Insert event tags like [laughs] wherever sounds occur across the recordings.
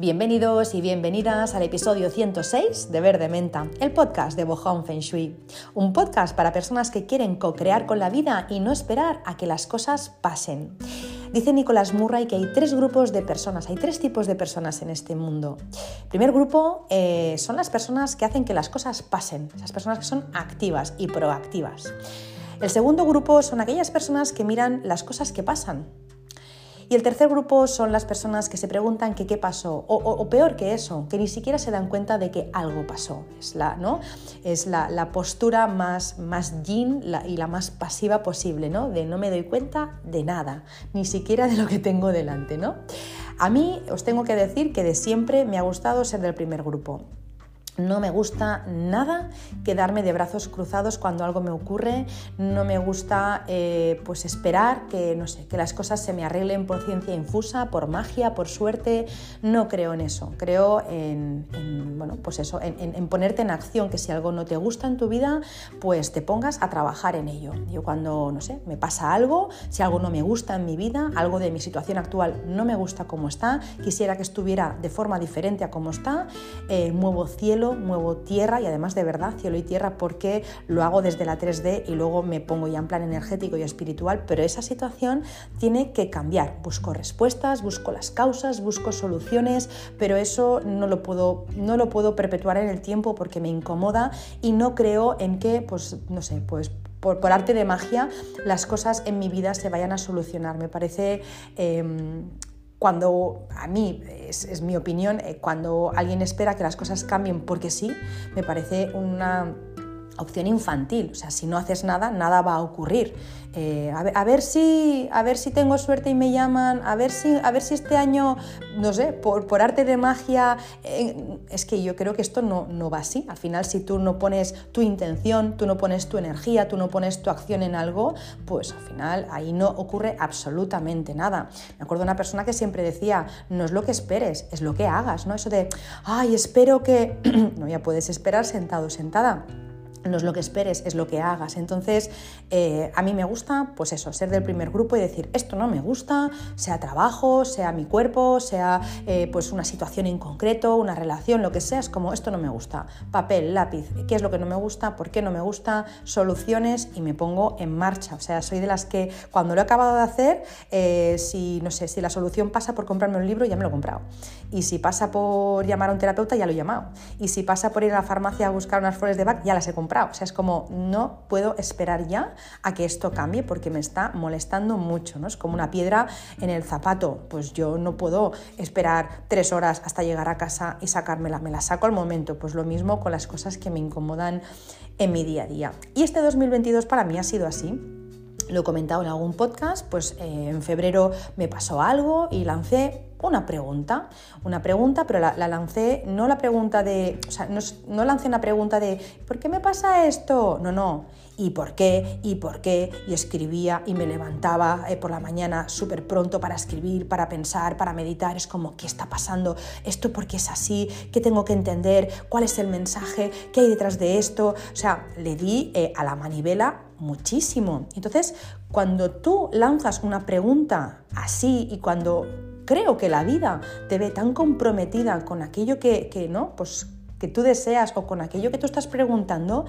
Bienvenidos y bienvenidas al episodio 106 de Verde Menta, el podcast de Bohong Feng Shui. Un podcast para personas que quieren co-crear con la vida y no esperar a que las cosas pasen. Dice Nicolás Murray que hay tres grupos de personas, hay tres tipos de personas en este mundo. El primer grupo eh, son las personas que hacen que las cosas pasen, esas personas que son activas y proactivas. El segundo grupo son aquellas personas que miran las cosas que pasan, y el tercer grupo son las personas que se preguntan qué pasó, o, peor que eso, que ni siquiera se dan cuenta de que algo pasó. Es la, ¿no? es la, postura más, más y la más pasiva posible, ¿no? de no me doy cuenta de nada, ni siquiera de lo que tengo delante. ¿no? A mí os tengo que decir que de siempre me ha gustado ser del primer grupo. No me gusta nada quedarme de brazos cruzados cuando algo me ocurre. No me gusta eh, pues esperar que, no sé, que las cosas se me arreglen por ciencia infusa, por magia, por suerte. No creo en eso. Creo en, bueno, pues eso, en, ponerte en acción, que si algo no te gusta en tu vida, pues te pongas a trabajar en ello. Yo cuando, no sé, me pasa algo, si algo no me gusta en mi vida, algo de mi situación actual no me gusta como está, quisiera que estuviera de forma diferente a como está, eh, muevo cielo muevo tierra y además de verdad cielo y tierra porque lo hago desde la 3D y luego me pongo ya en plan energético y espiritual, pero esa situación tiene que cambiar. Busco respuestas, busco las causas, busco soluciones, pero eso no lo puedo, no lo puedo perpetuar en el tiempo porque me incomoda y no creo en que, pues, no sé, pues por, arte de magia, las cosas en mi vida se vayan a solucionar. Me parece em, cuando a mí, es, mi opinión, eh, cuando alguien espera que las cosas cambien porque sí, me parece una opción infantil. O sea, si no haces nada, nada va a ocurrir. Eh, a, ver, si, a ver si tengo suerte y me llaman, a ver si, a ver si este año, no sé, por, arte de magia, eh, es que yo creo que esto no, no va así. Al final, si tú no pones tu intención, tú no pones tu energía, tú no pones tu acción en algo, pues al final ahí no ocurre absolutamente nada. Me acuerdo de una persona que siempre decía, no es lo que esperes, es lo que hagas, ¿no? Eso de, ay, espero que... [clears throat] no, ya puedes esperar sentado, sentada no es lo que esperes, es lo que hagas. Entonces, eh, a mí me gusta, pues eso, ser del primer grupo y decir, esto no me gusta, sea trabajo, sea mi cuerpo, sea eh, pues una situación en concreto, una relación, lo que sea, es como, esto no me gusta. Papel, lápiz, ¿qué es lo que no me gusta? ¿Por qué no me gusta? Soluciones y me pongo en marcha. O sea, soy de las que cuando lo he acabado de hacer, eh, si, no sé, si la solución pasa por comprarme un libro, ya me lo he comprado. Y si pasa por llamar a un terapeuta, ya lo he llamado. Y si pasa por ir a la farmacia a buscar unas flores de Bach, ya las he comprado o sea, es como no puedo esperar ya a que esto cambie porque me está molestando mucho, ¿no? Es como una piedra en el zapato. Pues yo no puedo esperar tres horas hasta llegar a casa y sacármela, me la saco al momento. Pues lo mismo con las cosas que me incomodan en mi día a día. Y este 2022 para mí ha sido así lo he comentado en algún podcast, pues eh, en febrero me pasó algo y lancé una pregunta, una pregunta, pero la, lancé, no la pregunta de, o sea, no, lancé una pregunta de, ¿por qué me pasa esto? No, no, ¿y por qué? ¿Y por qué? Y escribía y me levantaba eh, por la mañana súper pronto para escribir, para pensar, para meditar, es como, ¿qué está pasando? ¿Esto por qué es así? ¿Qué tengo que entender? ¿Cuál es el mensaje? ¿Qué hay detrás de esto? O sea, le di eh, a la manivela muchísimo. Entonces, cuando tú lanzas una pregunta así y cuando creo que la vida te ve tan comprometida con aquello que, ¿no? Pues que tú deseas o con aquello que tú estás preguntando,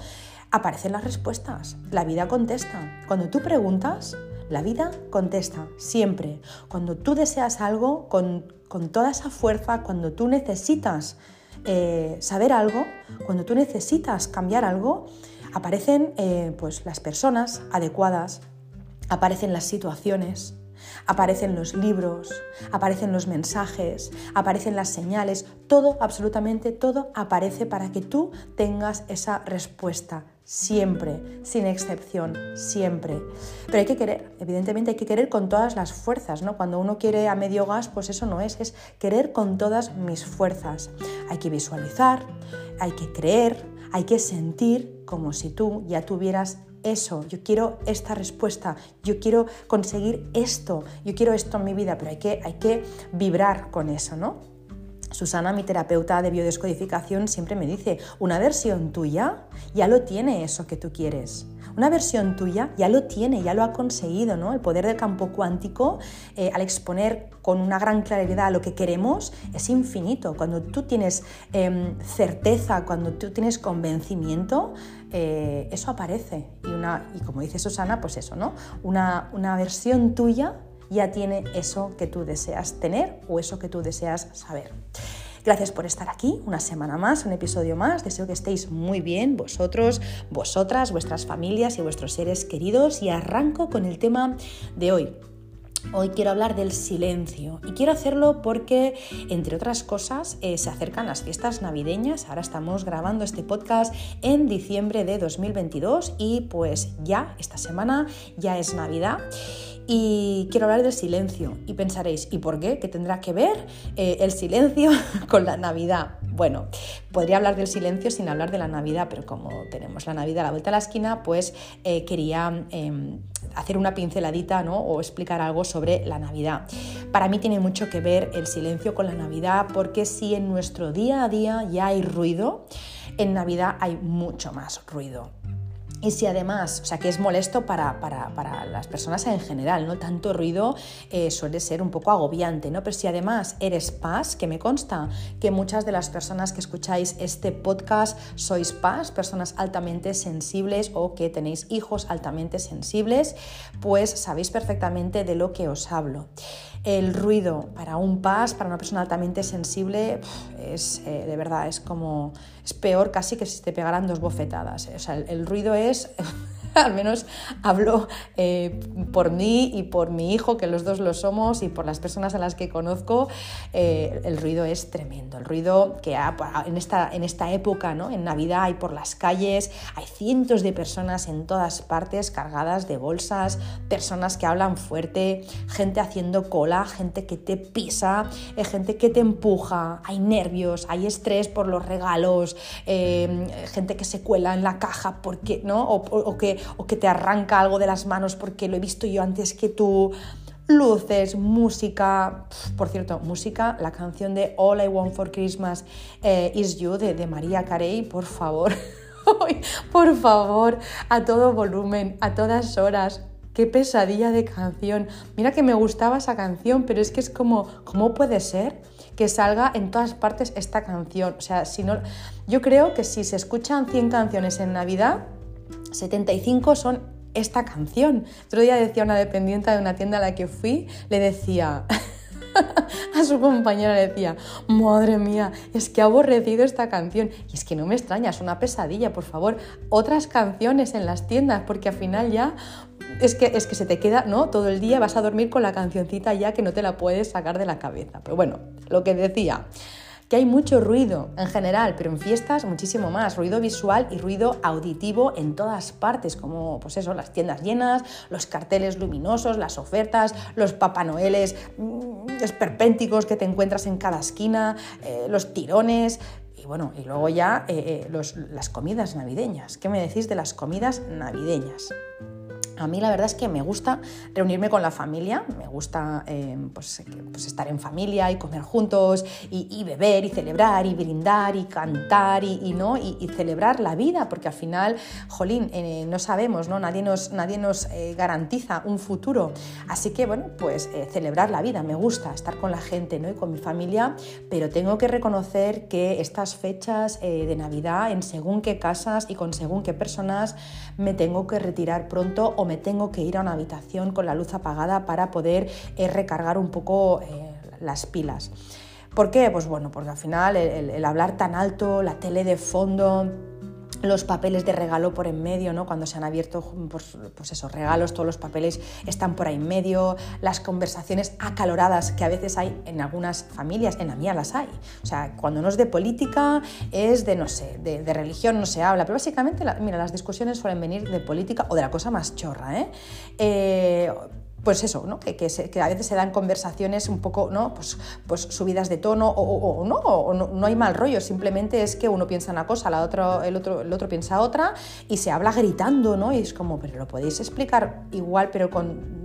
aparecen las respuestas. La vida contesta. Cuando tú preguntas, la vida contesta, siempre. Cuando tú deseas algo con, toda esa fuerza, cuando tú necesitas eh, saber algo, cuando tú necesitas cambiar algo, aparecen eh, pues, las personas adecuadas, aparecen las situaciones, Aparecen los libros, aparecen los mensajes, aparecen las señales, todo, absolutamente todo aparece para que tú tengas esa respuesta, siempre, sin excepción, siempre. Pero hay que querer, evidentemente hay que querer con todas las fuerzas, ¿no? Cuando uno quiere a medio gas, pues eso no es, es querer con todas mis fuerzas. Hay que visualizar, hay que creer, hay que sentir como si tú ya tuvieras eso, yo quiero esta respuesta, yo quiero conseguir esto, yo quiero esto en mi vida, pero hay que, hay que vibrar con eso, ¿no? Susana, mi terapeuta de biodescodificación, siempre me dice, una versión tuya ya lo tiene eso que tú quieres. Una versión tuya ya lo tiene, ya lo ha conseguido, ¿no? El poder del campo cuántico, eh, al exponer con una gran claridad lo que queremos, es infinito. Cuando tú tienes em, certeza, cuando tú tienes convencimiento, eh, eso aparece. Y, una, y como dice Susana, pues eso, ¿no? Una, una versión tuya ya tiene eso que tú deseas tener o eso que tú deseas saber. Gracias por estar aquí, una semana más, un episodio más. Deseo que estéis muy bien, vosotros, vosotras, vuestras familias y vuestros seres queridos. Y arranco con el tema de hoy. Hoy quiero hablar del silencio y quiero hacerlo porque, entre otras cosas, eh, se acercan las fiestas navideñas. Ahora estamos grabando este podcast en diciembre de 2022 y pues ya, esta semana ya es Navidad. Y quiero hablar del silencio. Y pensaréis, ¿y por qué? ¿Qué tendrá que ver eh, el silencio [laughs] con la Navidad? Bueno, podría hablar del silencio sin hablar de la Navidad, pero como tenemos la Navidad a la vuelta de la esquina, pues eh, quería em, hacer una pinceladita ¿no? o explicar algo sobre la Navidad. Para mí tiene mucho que ver el silencio con la Navidad, porque si en nuestro día a día ya hay ruido, en Navidad hay mucho más ruido. Y si además, o sea, que es molesto para, las personas en general, ¿no? Tanto ruido eh, suele ser un poco agobiante, ¿no? Pero si además eres paz, que me consta que muchas de las personas que escucháis este podcast sois paz, personas altamente sensibles o que tenéis hijos altamente sensibles, pues sabéis perfectamente de lo que os hablo. El ruido para un paz, para una persona altamente sensible, es eh, de verdad, es como, es peor casi que si te pegaran dos bofetadas. ¿eh? O sea, el ruido es [laughs] al menos hablo eh, por mí y por mi hijo, que los dos lo somos, y por las personas a las que conozco, eh, el ruido es tremendo. El ruido que en, esta, en esta época, ¿no? en Navidad, hay por las calles, hay cientos de personas en todas partes cargadas de bolsas, personas que hablan fuerte, gente haciendo cola, gente que te pisa, eh, gente que te empuja, hay nervios, hay estrés por los regalos, gente que se cuela en la caja porque, ¿no? o que o que te arranca algo de las manos porque lo he visto yo antes que tú. Luces, música, por cierto, música, la canción de All I Want for Christmas eh, Is You de, de María Carey, por favor, [laughs] por favor, a todo volumen, a todas horas, qué pesadilla de canción. Mira que me gustaba esa canción, pero es que es como, ¿cómo puede ser que salga en todas partes esta canción? O sea, si no, yo creo que si se escuchan 100 canciones en Navidad, 75 son esta canción. Otro día decía una dependiente de una tienda a la que fui, le decía [laughs] a su compañera, le decía, madre mía, es que ha aborrecido esta canción. Y es que no me extraña, es una pesadilla, por favor, otras canciones en las tiendas, porque al final ya es que, es que se te queda, ¿no? Todo el día vas a dormir con la cancioncita ya que no te la puedes sacar de la cabeza. Pero bueno, lo que decía que hay mucho ruido en general, pero en fiestas muchísimo más, ruido visual y ruido auditivo en todas partes, como pues eso, las tiendas llenas, los carteles luminosos, las ofertas, los papanoeles mm, esperpénticos que te encuentras en cada esquina, eh, los tirones, y bueno, y luego ya eh, eh, las comidas navideñas. ¿Qué me decís de las comidas navideñas? A mí la verdad es que me gusta reunirme con la familia, me gusta eh, pues, pues, estar en familia y comer juntos y, beber y celebrar y brindar y cantar y, ¿no? y, celebrar la vida, porque al final, jolín, eh, no sabemos, ¿no? nadie nos, nadie nos eh, garantiza un futuro. Así que bueno, pues celebrar la vida, me gusta estar con la gente ¿no? y con mi familia, pero tengo que reconocer que estas fechas de Navidad, en según qué casas y con según qué personas, me tengo que retirar pronto o me tengo que ir a una habitación con la luz apagada para poder eh, recargar un poco eh, las pilas. ¿Por qué? Pues bueno, porque al final el hablar tan alto, la tele de fondo, los papeles de regalo por en medio, ¿no? Cuando se han abierto pues, pues, esos regalos, todos los papeles están por ahí en medio, las conversaciones acaloradas que a veces hay en algunas familias, en la mía las hay. O sea, cuando no es de política, es de, no sé, de, religión no se habla, pero básicamente, mira, las discusiones suelen venir de política o de la cosa más chorra, ¿eh? eh pues eso, ¿no? que, a veces se dan conversaciones un poco ¿no? pues, pues subidas de tono o, no, o no, hay mal rollo, simplemente es que uno piensa una cosa, la otro, el, otro, el otro piensa otra y se habla gritando, ¿no? Y es como, pero lo podéis explicar igual, pero con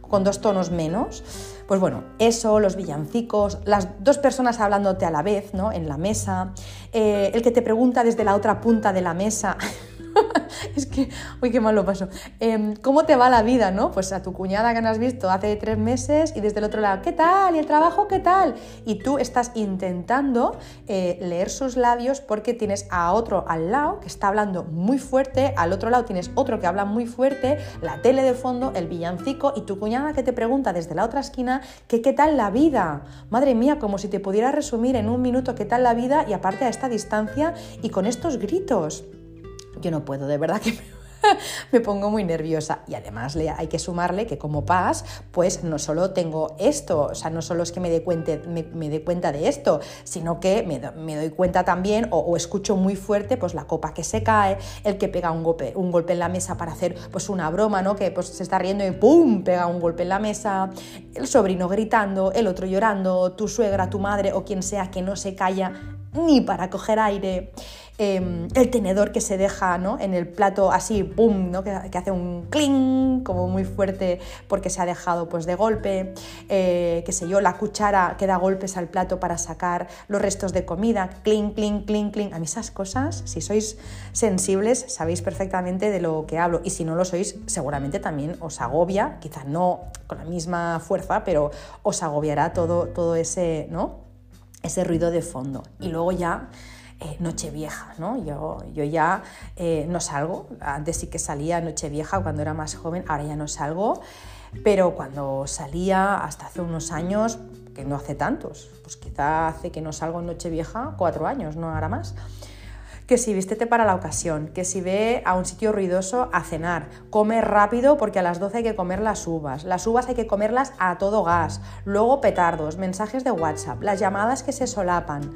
con dos tonos menos. Pues bueno, eso, los villancicos, las dos personas hablándote a la vez, ¿no? En la mesa, eh, el que te pregunta desde la otra punta de la mesa. [laughs] [laughs] es que, uy, qué mal lo paso. Em, ¿Cómo te va la vida, no? Pues a tu cuñada que no has visto hace tres meses y desde el otro lado, ¿qué tal? ¿Y el trabajo qué tal? Y tú estás intentando eh, leer sus labios porque tienes a otro al lado que está hablando muy fuerte, al otro lado tienes otro que habla muy fuerte, la tele de fondo, el villancico y tu cuñada que te pregunta desde la otra esquina qué tal la vida. Madre mía, como si te pudiera resumir en un minuto qué tal la vida y aparte a esta distancia y con estos gritos yo no puedo, de verdad que [laughs] me pongo muy nerviosa. Y además le, hay que sumarle que como paz, pues no solo tengo esto, o sea, no solo es que me dé cuenta, me, cuenta de esto, sino que me, doy cuenta también o, escucho muy fuerte pues la copa que se cae, el que pega un golpe, un golpe en la mesa para hacer pues una broma, ¿no? Que pues se está riendo y ¡pum! pega un golpe en la mesa, el sobrino gritando, el otro llorando, tu suegra, tu madre o quien sea que no se calla ni para coger aire. Em, el tenedor que se deja ¿no? en el plato así, ¡pum!, ¿no? que, hace un cling como muy fuerte porque se ha dejado pues, de golpe, eh, qué sé yo, la cuchara que da golpes al plato para sacar los restos de comida, cling, cling, cling, cling. A mí esas cosas, si sois sensibles, sabéis perfectamente de lo que hablo y si no lo sois, seguramente también os agobia, quizá no con la misma fuerza, pero os agobiará todo, todo ese, ¿no? ese ruido de fondo. Y luego ya eh, Nochevieja, ¿no? Yo, yo ya eh, no salgo, antes sí que salía Nochevieja cuando era más joven, ahora ya no salgo, pero cuando salía hasta hace unos años, que no hace tantos, pues quizá hace que no salgo en Nochevieja cuatro años, no ahora más, que si vístete para la ocasión, que si ve a un sitio ruidoso a cenar, come rápido porque a las 12 hay que comer las uvas, las uvas hay que comerlas a todo gas, luego petardos, mensajes de WhatsApp, las llamadas que se solapan,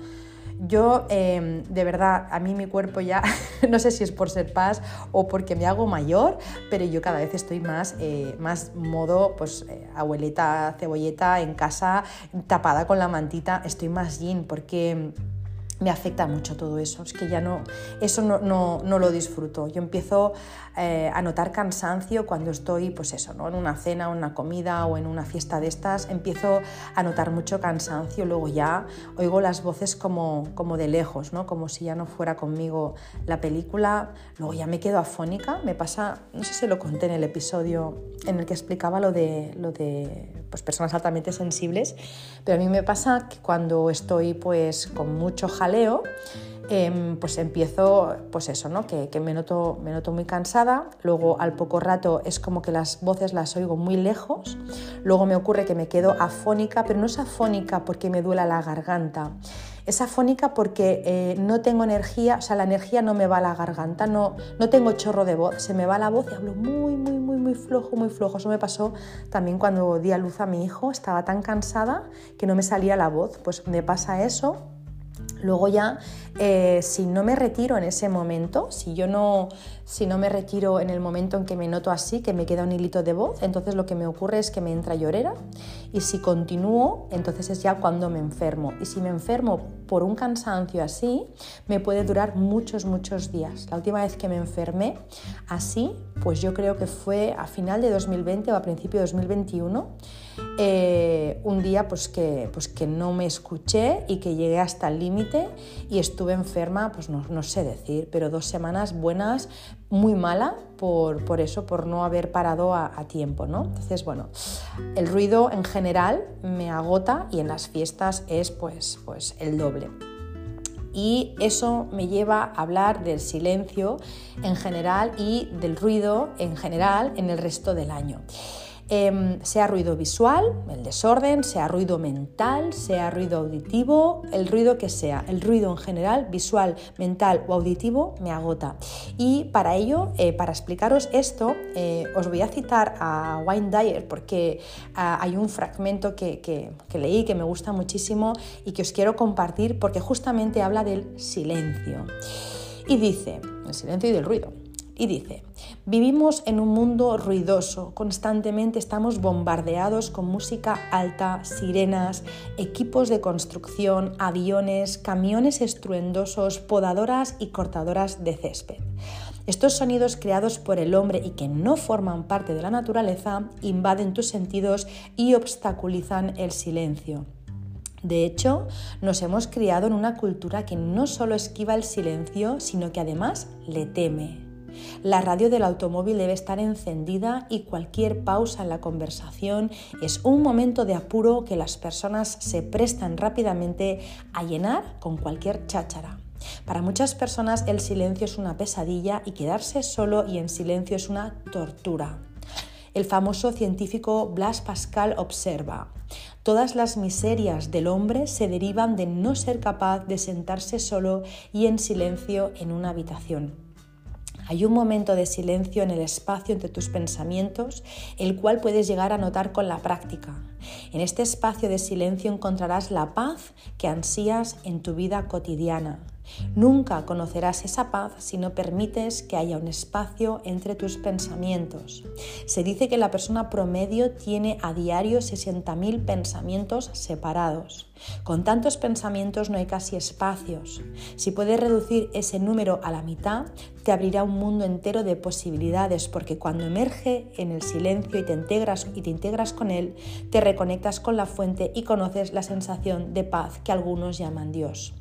yo, em, de verdad, a mí mi cuerpo ya, [laughs] no sé si es por ser paz o porque me hago mayor, pero yo cada vez estoy más, eh, más modo, pues, eh, abuelita cebolleta en casa, tapada con la mantita, estoy más yin, porque me afecta mucho todo eso, es que ya no, eso no, no, no lo disfruto. Yo empiezo eh, a notar cansancio cuando estoy, pues eso, ¿no? en una cena, una comida o en una fiesta de estas, empiezo a notar mucho cansancio, luego ya oigo las voces como, como de lejos, ¿no? como si ya no fuera conmigo la película, luego ya me quedo afónica, me pasa, no sé si lo conté en el episodio en el que explicaba lo de, lo de pues, personas altamente sensibles, pero a mí me pasa que cuando estoy pues con mucho em, pues empiezo, pues eso, ¿no? Que, me, noto, me noto muy cansada, luego al poco rato es como que las voces las oigo muy lejos, luego me ocurre que me quedo afónica, pero no es afónica porque me duela la garganta, es afónica porque eh, no tengo energía, o sea, la energía no me va a la garganta, no, no tengo chorro de voz, se me va la voz y hablo muy, muy, muy, muy flojo, muy flojo. Eso me pasó también cuando di a luz a mi hijo, estaba tan cansada que no me salía la voz. Pues me pasa eso Luego ya, eh, si no me retiro en ese momento, si yo no, si no me retiro en el momento en que me noto así, que me queda un hilito de voz, entonces lo que me ocurre es que me entra llorera y si continúo, entonces es ya cuando me enfermo. Y si me enfermo por un cansancio así, me puede durar muchos, muchos días. La última vez que me enfermé así, pues yo creo que fue a final de 2020 o a principio de 2021 eh, un día pues que, pues que no me escuché y que llegué hasta el límite y estuve enferma, pues no, no, sé decir, pero dos semanas buenas, muy mala por, por eso, por no haber parado a, tiempo, ¿no? Entonces, bueno, el ruido en general me agota y en las fiestas es pues, pues el doble y eso me lleva a hablar del silencio en general y del ruido en general en el resto del año. Em, sea ruido visual, el desorden, sea ruido mental, sea ruido auditivo, el ruido que sea, el ruido en general, visual, mental o auditivo, me agota. Y para ello, eh, para explicaros esto, eh, os voy a citar a Wayne Dyer porque ah, hay un fragmento que, que leí que me gusta muchísimo y que os quiero compartir porque justamente habla del silencio. Y dice, el silencio y del ruido. Y dice, vivimos en un mundo ruidoso, constantemente estamos bombardeados con música alta, sirenas, equipos de construcción, aviones, camiones estruendosos, podadoras y cortadoras de césped. Estos sonidos creados por el hombre y que no forman parte de la naturaleza invaden tus sentidos y obstaculizan el silencio. De hecho, nos hemos criado en una cultura que no solo esquiva el silencio, sino que además le teme. La radio del automóvil debe estar encendida y cualquier pausa en la conversación es un momento de apuro que las personas se prestan rápidamente a llenar con cualquier cháchara. Para muchas personas el silencio es una pesadilla y quedarse solo y en silencio es una tortura. El famoso científico Blas Pascal observa, todas las miserias del hombre se derivan de no ser capaz de sentarse solo y en silencio en una habitación. Hay un momento de silencio en el espacio entre tus pensamientos, el cual puedes llegar a notar con la práctica. En este espacio de silencio encontrarás la paz que ansías en tu vida cotidiana. Nunca conocerás esa paz si no permites que haya un espacio entre tus pensamientos. Se dice que la persona promedio tiene a diario 60.000 pensamientos separados. Con tantos pensamientos no hay casi espacios. Si puedes reducir ese número a la mitad, te abrirá un mundo entero de posibilidades porque cuando emerge en el silencio y te integras y te integras con él, te reconectas con la fuente y conoces la sensación de paz que algunos llaman Dios.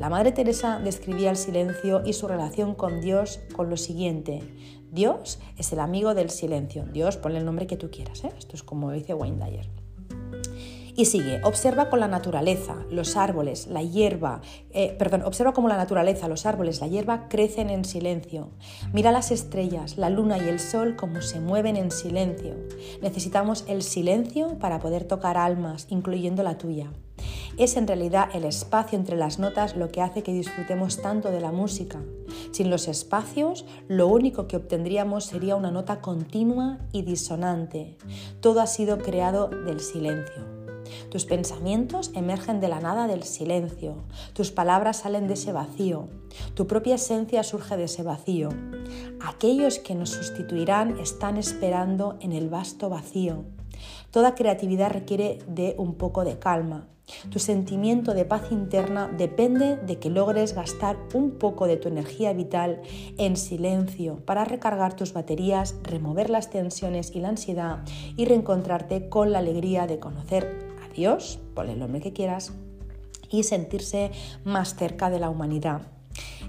La Madre Teresa describía el silencio y su relación con Dios con lo siguiente. Dios es el amigo del silencio. Dios, ponle el nombre que tú quieras. ¿eh? Esto es como dice Wayne Dyer. Y sigue, observa con la naturaleza, los árboles, la hierba, eh, perdón, observa cómo la naturaleza, los árboles, la hierba crecen en silencio. Mira las estrellas, la luna y el sol cómo se mueven en silencio. Necesitamos el silencio para poder tocar almas, incluyendo la tuya. Es en realidad el espacio entre las notas lo que hace que disfrutemos tanto de la música. Sin los espacios, lo único que obtendríamos sería una nota continua y disonante. Todo ha sido creado del silencio. Tus pensamientos emergen de la nada del silencio, tus palabras salen de ese vacío, tu propia esencia surge de ese vacío. Aquellos que nos sustituirán están esperando en el vasto vacío. Toda creatividad requiere de un poco de calma. Tu sentimiento de paz interna depende de que logres gastar un poco de tu energía vital en silencio para recargar tus baterías, remover las tensiones y la ansiedad y reencontrarte con la alegría de conocer Dios, ponle el nombre que quieras, y sentirse más cerca de la humanidad.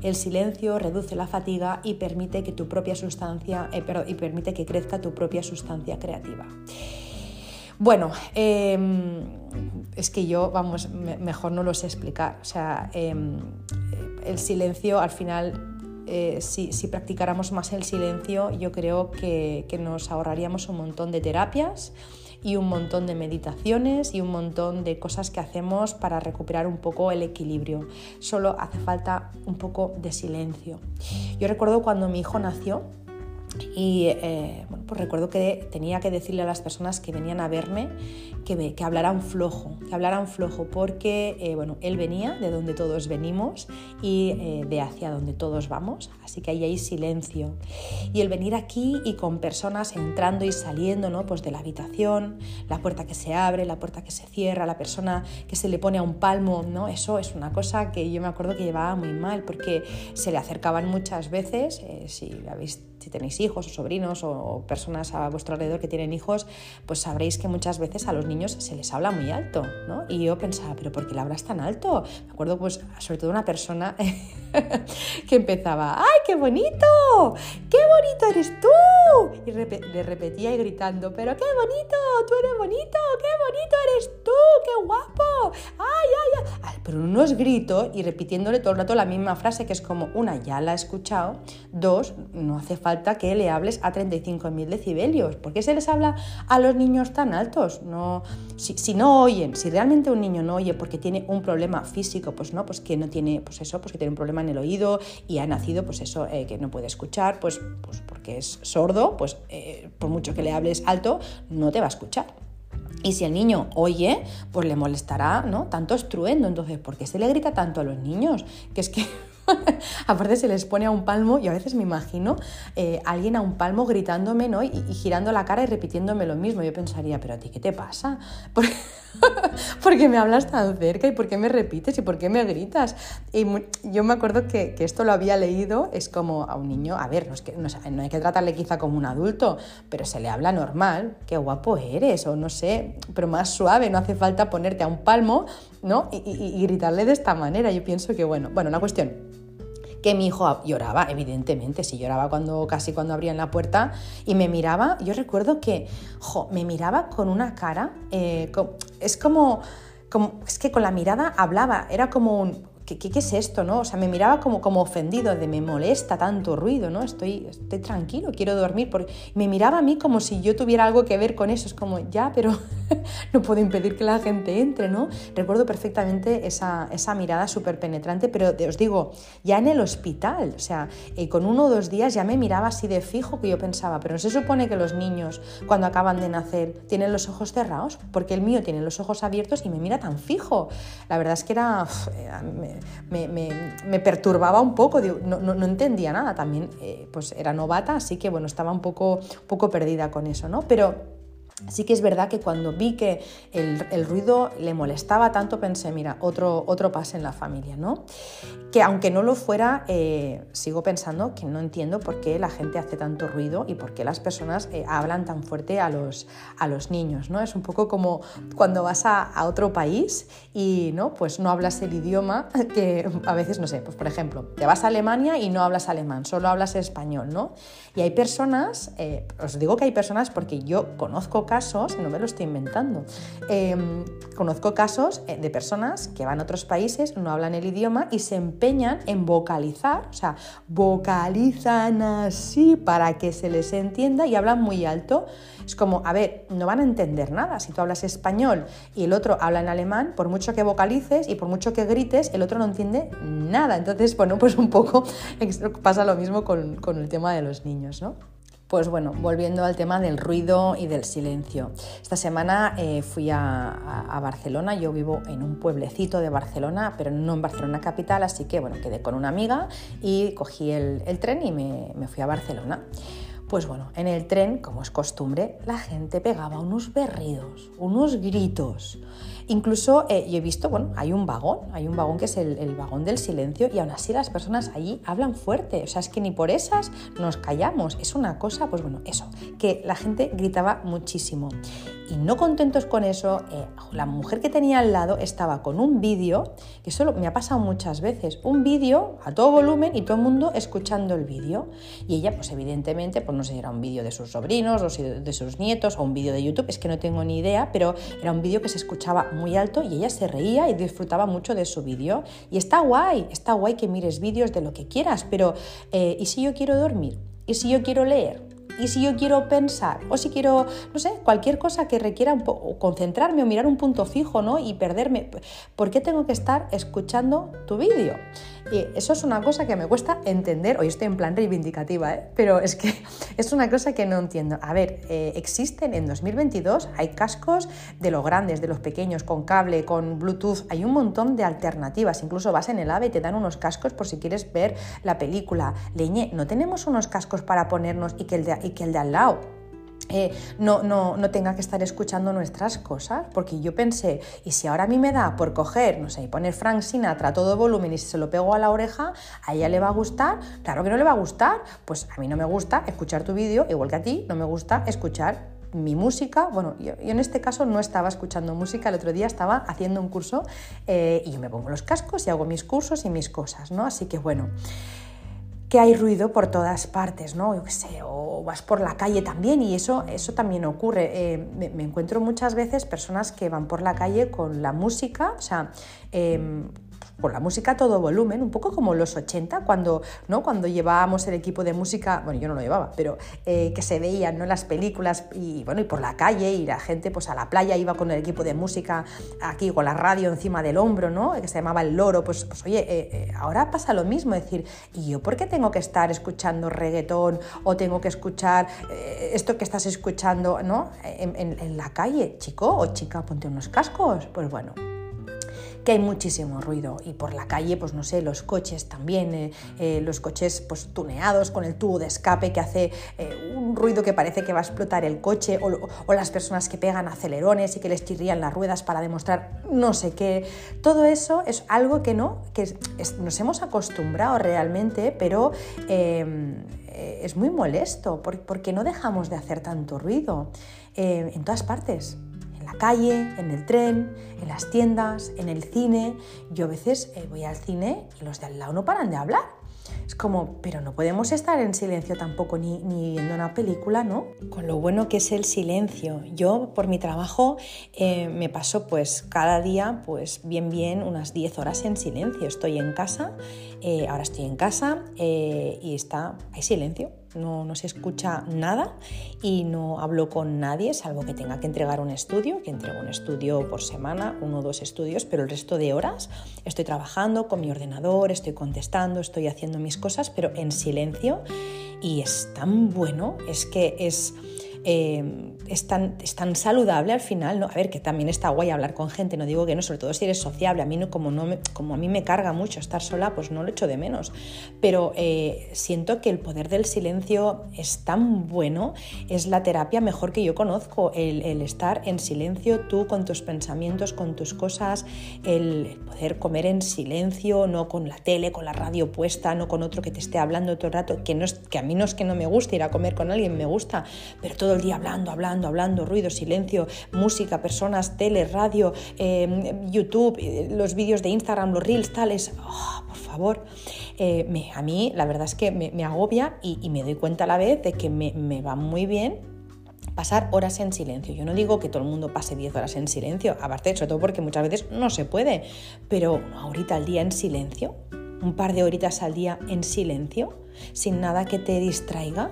El silencio reduce la fatiga y permite que tu propia sustancia, eh, y permite que crezca tu propia sustancia creativa. Bueno, em, es que yo, vamos, mejor no lo sé explicar. O sea, em, el silencio al final eh, si, practicáramos más el silencio, yo creo que, nos ahorraríamos un montón de terapias y un montón de meditaciones y un montón de cosas que hacemos para recuperar un poco el equilibrio. Solo hace falta un poco de silencio. Yo recuerdo cuando mi hijo nació, y eh, bueno, pues recuerdo que tenía que decirle a las personas que venían a verme que, que hablaran flojo, que hablaran flojo, porque eh, bueno, él venía de donde todos venimos y eh, de hacia donde todos vamos, así que ahí hay silencio. Y el venir aquí y con personas entrando y saliendo ¿no? pues de la habitación, la puerta que se abre, la puerta que se cierra, la persona que se le pone a un palmo, ¿no? eso es una cosa que yo me acuerdo que llevaba muy mal, porque se le acercaban muchas veces, si habéis si tenéis hijos o sobrinos o personas a vuestro alrededor que tienen hijos, pues sabréis que muchas veces a los niños se les habla muy alto, ¿no? Y yo pensaba, pero ¿por qué le hablas tan alto? Me acuerdo pues sobre todo una persona [laughs] que empezaba, ¡ay, qué bonito! ¡Qué bonito eres tú! Y le repetía y gritando, pero qué bonito, tú eres bonito, qué bonito eres tú, qué guapo, ¡ay, Pero unos gritos y repitiéndole todo el rato la misma frase que es como, una, ya la he escuchado, dos, no hace falta que le hables a 35.000 decibelios. ¿Por qué se les habla a los niños tan altos? No, si, no oyen, si realmente un niño no oye porque tiene un problema físico, pues no, pues que no tiene, pues eso, pues que tiene un problema en el oído y ha nacido, pues eso, eh, que no puede escuchar, pues, pues porque es sordo, pues eh, por mucho que le hables alto, no te va a escuchar. Y si el niño oye, pues le molestará, ¿no? Tanto estruendo. Entonces, ¿por qué se le grita tanto a los niños? Que es que [laughs] Aparte se les pone a un palmo y a veces me imagino eh, alguien a un palmo gritándome ¿no? y, girando la cara y repitiéndome lo mismo. Yo pensaría, pero a ti, ¿qué te pasa? [laughs] [laughs] ¿Por, qué me hablas tan cerca y por qué me repites y por qué me gritas? Y yo me acuerdo que, esto lo había leído, es como a un niño, a ver, no, es que, no, hay que tratarle quizá como un adulto, pero se le habla normal, qué guapo eres, o no sé, pero más suave, no hace falta ponerte a un palmo ¿no? y, y gritarle de esta manera. Yo pienso que, bueno, bueno, una cuestión que mi hijo lloraba, evidentemente, si lloraba cuando casi cuando abrían la puerta y me miraba, yo recuerdo que, jo, me miraba con una cara, eh, es como, como, es que con la mirada hablaba, era como un, ¿qué, es esto? ¿no? O sea, me miraba como, como ofendido, de me molesta tanto ruido, ¿no? Estoy, estoy tranquilo, quiero dormir. Me miraba a mí como si yo tuviera algo que ver con eso. Es como, ya, pero [laughs] no puedo impedir que la gente entre, ¿no? Recuerdo perfectamente esa, esa mirada súper penetrante, pero os digo, ya en el hospital, o sea, eh, con uno o dos días ya me miraba así de fijo que yo pensaba, pero no se supone que los niños cuando acaban de nacer tienen los ojos cerrados, porque el mío tiene los ojos abiertos y me mira tan fijo. La verdad es que era... Eh, me, perturbaba un poco, no, entendía nada, también eh, pues era novata, así que bueno, estaba un poco, poco perdida con eso, ¿no? Pero Sí que es verdad que cuando vi que el, ruido le molestaba tanto, pensé, mira, otro, otro pase en la familia, ¿no? Que aunque no lo fuera, eh, sigo pensando que no entiendo por qué la gente hace tanto ruido y por qué las personas eh, hablan tan fuerte a los, a los niños, ¿no? Es un poco como cuando vas a, a, otro país y, ¿no? Pues no hablas el idioma [laughs] que a veces, no sé, pues por ejemplo, te vas a Alemania y no hablas alemán, solo hablas español, ¿no? Y hay personas, eh, os digo que hay personas porque yo conozco casos, no me lo estoy inventando, em, conozco casos eh, de personas que van a otros países, no hablan el idioma y se empeñan en vocalizar, o sea, vocalizan así para que se les entienda y hablan muy alto. Es como, a ver, no van a entender nada. Si tú hablas español y el otro habla en alemán, por mucho que vocalices y por mucho que grites, el otro no entiende nada. Entonces, bueno, pues un poco [laughs] pasa lo mismo con, con el tema de los niños, ¿no? Pues bueno, volviendo al tema del ruido y del silencio. Esta semana eh, fui a, Barcelona, yo vivo en un pueblecito de Barcelona, pero no en Barcelona capital, así que bueno, quedé con una amiga y cogí el, tren y me, me fui a Barcelona. Pues bueno, en el tren, como es costumbre, la gente pegaba unos berridos, unos gritos. Incluso eh, yo he visto, bueno, hay un vagón, hay un vagón que es el, vagón del silencio y aún así las personas allí hablan fuerte, o sea, es que ni por esas nos callamos, es una cosa, pues bueno, eso, que la gente gritaba muchísimo. Y no contentos con eso, eh, la mujer que tenía al lado estaba con un vídeo, que eso me ha pasado muchas veces, un vídeo a todo volumen y todo el mundo escuchando el vídeo. Y ella, pues evidentemente, pues no sé si era un vídeo de sus sobrinos o de sus nietos o un vídeo de YouTube, es que no tengo ni idea, pero era un vídeo que se escuchaba muy alto y ella se reía y disfrutaba mucho de su vídeo. Y está guay, está guay que mires vídeos de lo que quieras, pero eh, ¿y si yo quiero dormir? ¿Y si yo quiero leer? Y si yo quiero pensar, o si quiero, no sé, cualquier cosa que requiera un concentrarme o mirar un punto fijo, ¿no? Y perderme, ¿por qué tengo que estar escuchando tu vídeo? Y eso es una cosa que me cuesta entender, hoy estoy en plan reivindicativa, ¿eh? pero es que [laughs] es una cosa que no entiendo. A ver, eh, existen en 2022, hay cascos de los grandes, de los pequeños, con cable, con Bluetooth, hay un montón de alternativas, incluso vas en el AVE y te dan unos cascos por si quieres ver la película. Leñe, no tenemos unos cascos para ponernos y que el de, y que el de al lado eh, no, no, no, tenga que estar escuchando nuestras cosas, porque yo pensé, y si ahora a mí me da por coger, no sé, y poner Frank Sinatra a todo volumen y si se lo pego a la oreja, a ella le va a gustar, claro que no le va a gustar, pues a mí no me gusta escuchar tu vídeo, igual que a ti, no me gusta escuchar mi música, bueno, yo, en este caso no estaba escuchando música, el otro día estaba haciendo un curso eh, y yo me pongo los cascos y hago mis cursos y mis cosas, ¿no? Así que bueno que hay ruido por todas partes, ¿no? Yo qué sé, o vas por la calle también y eso, eso también ocurre. Eh, me, encuentro muchas veces personas que van por la calle con la música, o sea, em, con la música a todo volumen, un poco como los 80, cuando, ¿no? cuando llevábamos el equipo de música, bueno, yo no lo llevaba, pero eh, que se veían ¿no? las películas y, bueno, y por la calle y la gente pues a la playa iba con el equipo de música aquí con la radio encima del hombro, ¿no? que se llamaba El Loro, pues, pues oye, eh, eh, ahora pasa lo mismo, es decir, ¿y yo por qué tengo que estar escuchando reggaetón o tengo que escuchar esto que estás escuchando ¿no? en, en la calle, chico o chica, ponte unos cascos? Pues bueno que hay muchísimo ruido y por la calle, pues no sé, los coches también, eh, eh, los coches pues tuneados con el tubo de escape que hace eh, un ruido que parece que va a explotar el coche o, las personas que pegan acelerones y que les chirrían las ruedas para demostrar no sé qué. Todo eso es algo que no, que nos hemos acostumbrado realmente, pero es muy molesto porque no dejamos de hacer tanto ruido en todas partes calle, en el tren, en las tiendas, en el cine. Yo a veces eh, voy al cine y los de al lado no paran de hablar. Es como, pero no podemos estar en silencio tampoco ni, viendo una película, ¿no? Con lo bueno que es el silencio. Yo por mi trabajo eh, me paso pues cada día pues bien bien unas 10 horas en silencio. Estoy en casa, eh, ahora estoy en casa y está, hay silencio no, se escucha nada y no hablo con nadie, salvo que tenga que entregar un estudio, que entrego un estudio por semana, uno o dos estudios, pero el resto de horas estoy trabajando con mi ordenador, estoy contestando, estoy haciendo mis cosas, pero en silencio. Y es tan bueno, es que es eh, es, tan, saludable al final, ¿no? A ver, que también está guay hablar con gente, no digo que no, sobre todo si eres sociable, a mí no, como, no como a mí me carga mucho estar sola, pues no lo echo de menos, pero eh, siento que el poder del silencio es tan bueno, es la terapia mejor que yo conozco, el, estar en silencio tú con tus pensamientos, con tus cosas, el poder comer en silencio, no con la tele, con la radio puesta, no con otro que te esté hablando todo el rato, que, no es, que a mí no es que no me guste ir a comer con alguien, me gusta, pero todo el día hablando, hablando, hablando, ruido, silencio, música, personas, tele, radio, em, YouTube, eh, los vídeos de Instagram, los reels, tales. Oh, por favor. Eh, a mí la verdad es que me, agobia y, me doy cuenta a la vez de que me, me va muy bien pasar horas en silencio. Yo no digo que todo el mundo pase 10 horas en silencio, aparte, sobre todo porque muchas veces no se puede, pero ahorita al día en silencio, un par de horitas al día en silencio, sin nada que te distraiga,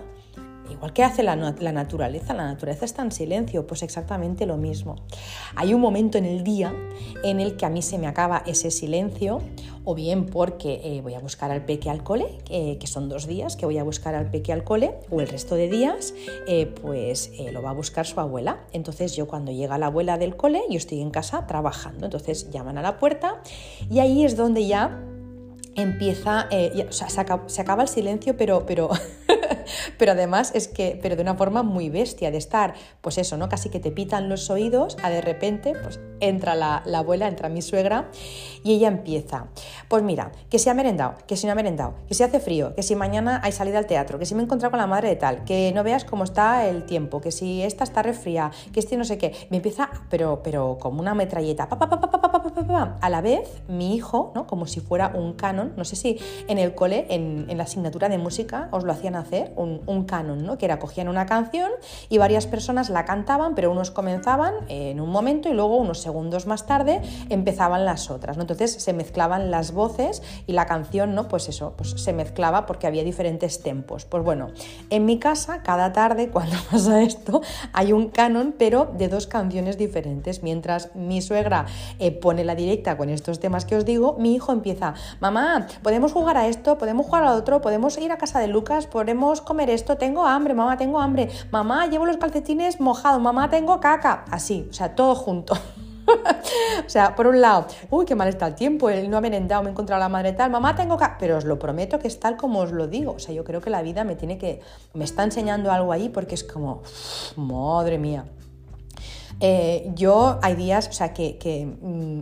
Igual que hace la, naturaleza, la naturaleza está en silencio, pues exactamente lo mismo. Hay un momento en el día en el que a mí se me acaba ese silencio, o bien porque eh, voy a buscar al peque al cole, que son dos días que voy a buscar al peque al cole, o el resto de días, eh, pues eh, lo va a buscar su abuela. Entonces yo cuando llega la abuela del cole, yo estoy en casa trabajando, entonces llaman a la puerta y ahí es donde ya empieza, o sea, se acaba, se acaba, el silencio, pero, pero [laughs] pero además es que, pero de una forma muy bestia, de estar, pues eso, ¿no? Casi que te pitan los oídos, a de repente, pues entra la, abuela, entra mi suegra, y ella empieza, pues mira, que se ha merendado, que si no ha merendado, que si hace frío, que si mañana hay salida al teatro, que si me he encontrado con la madre de tal, que no veas cómo está el tiempo, que si esta está resfriada, que este no sé qué, me empieza, pero, pero como una metralleta, a la vez mi hijo, ¿no? Como si fuera un canon, no sé si en el cole, en, en la asignatura de música, os lo hacían hacer, un, canon, ¿no? que era cogían una canción y varias personas la cantaban, pero unos comenzaban en un momento y luego unos segundos más tarde empezaban las otras. ¿no? Entonces se mezclaban las voces y la canción, ¿no? pues eso, pues se mezclaba porque había diferentes tempos. Pues bueno, en mi casa cada tarde [laughs] cuando pasa esto hay un canon, pero de dos canciones diferentes. Mientras mi suegra eh, pone la directa con estos temas que os digo, mi hijo empieza, mamá, podemos jugar a esto, podemos jugar a otro, podemos ir a casa de Lucas, podemos comer esto, tengo hambre, mamá, tengo hambre, mamá, llevo los calcetines mojados, mamá, tengo caca, así, o sea, todo junto. [laughs] o sea, por un lado, uy, qué mal está el tiempo, él no ha merendado, me he encontrado la madre tal, mamá, tengo caca, pero os lo prometo que es tal como os lo digo, o sea, yo creo que la vida me tiene que, me está enseñando algo ahí porque es como, madre mía. Eh, yo hay días, o sea, que, mm,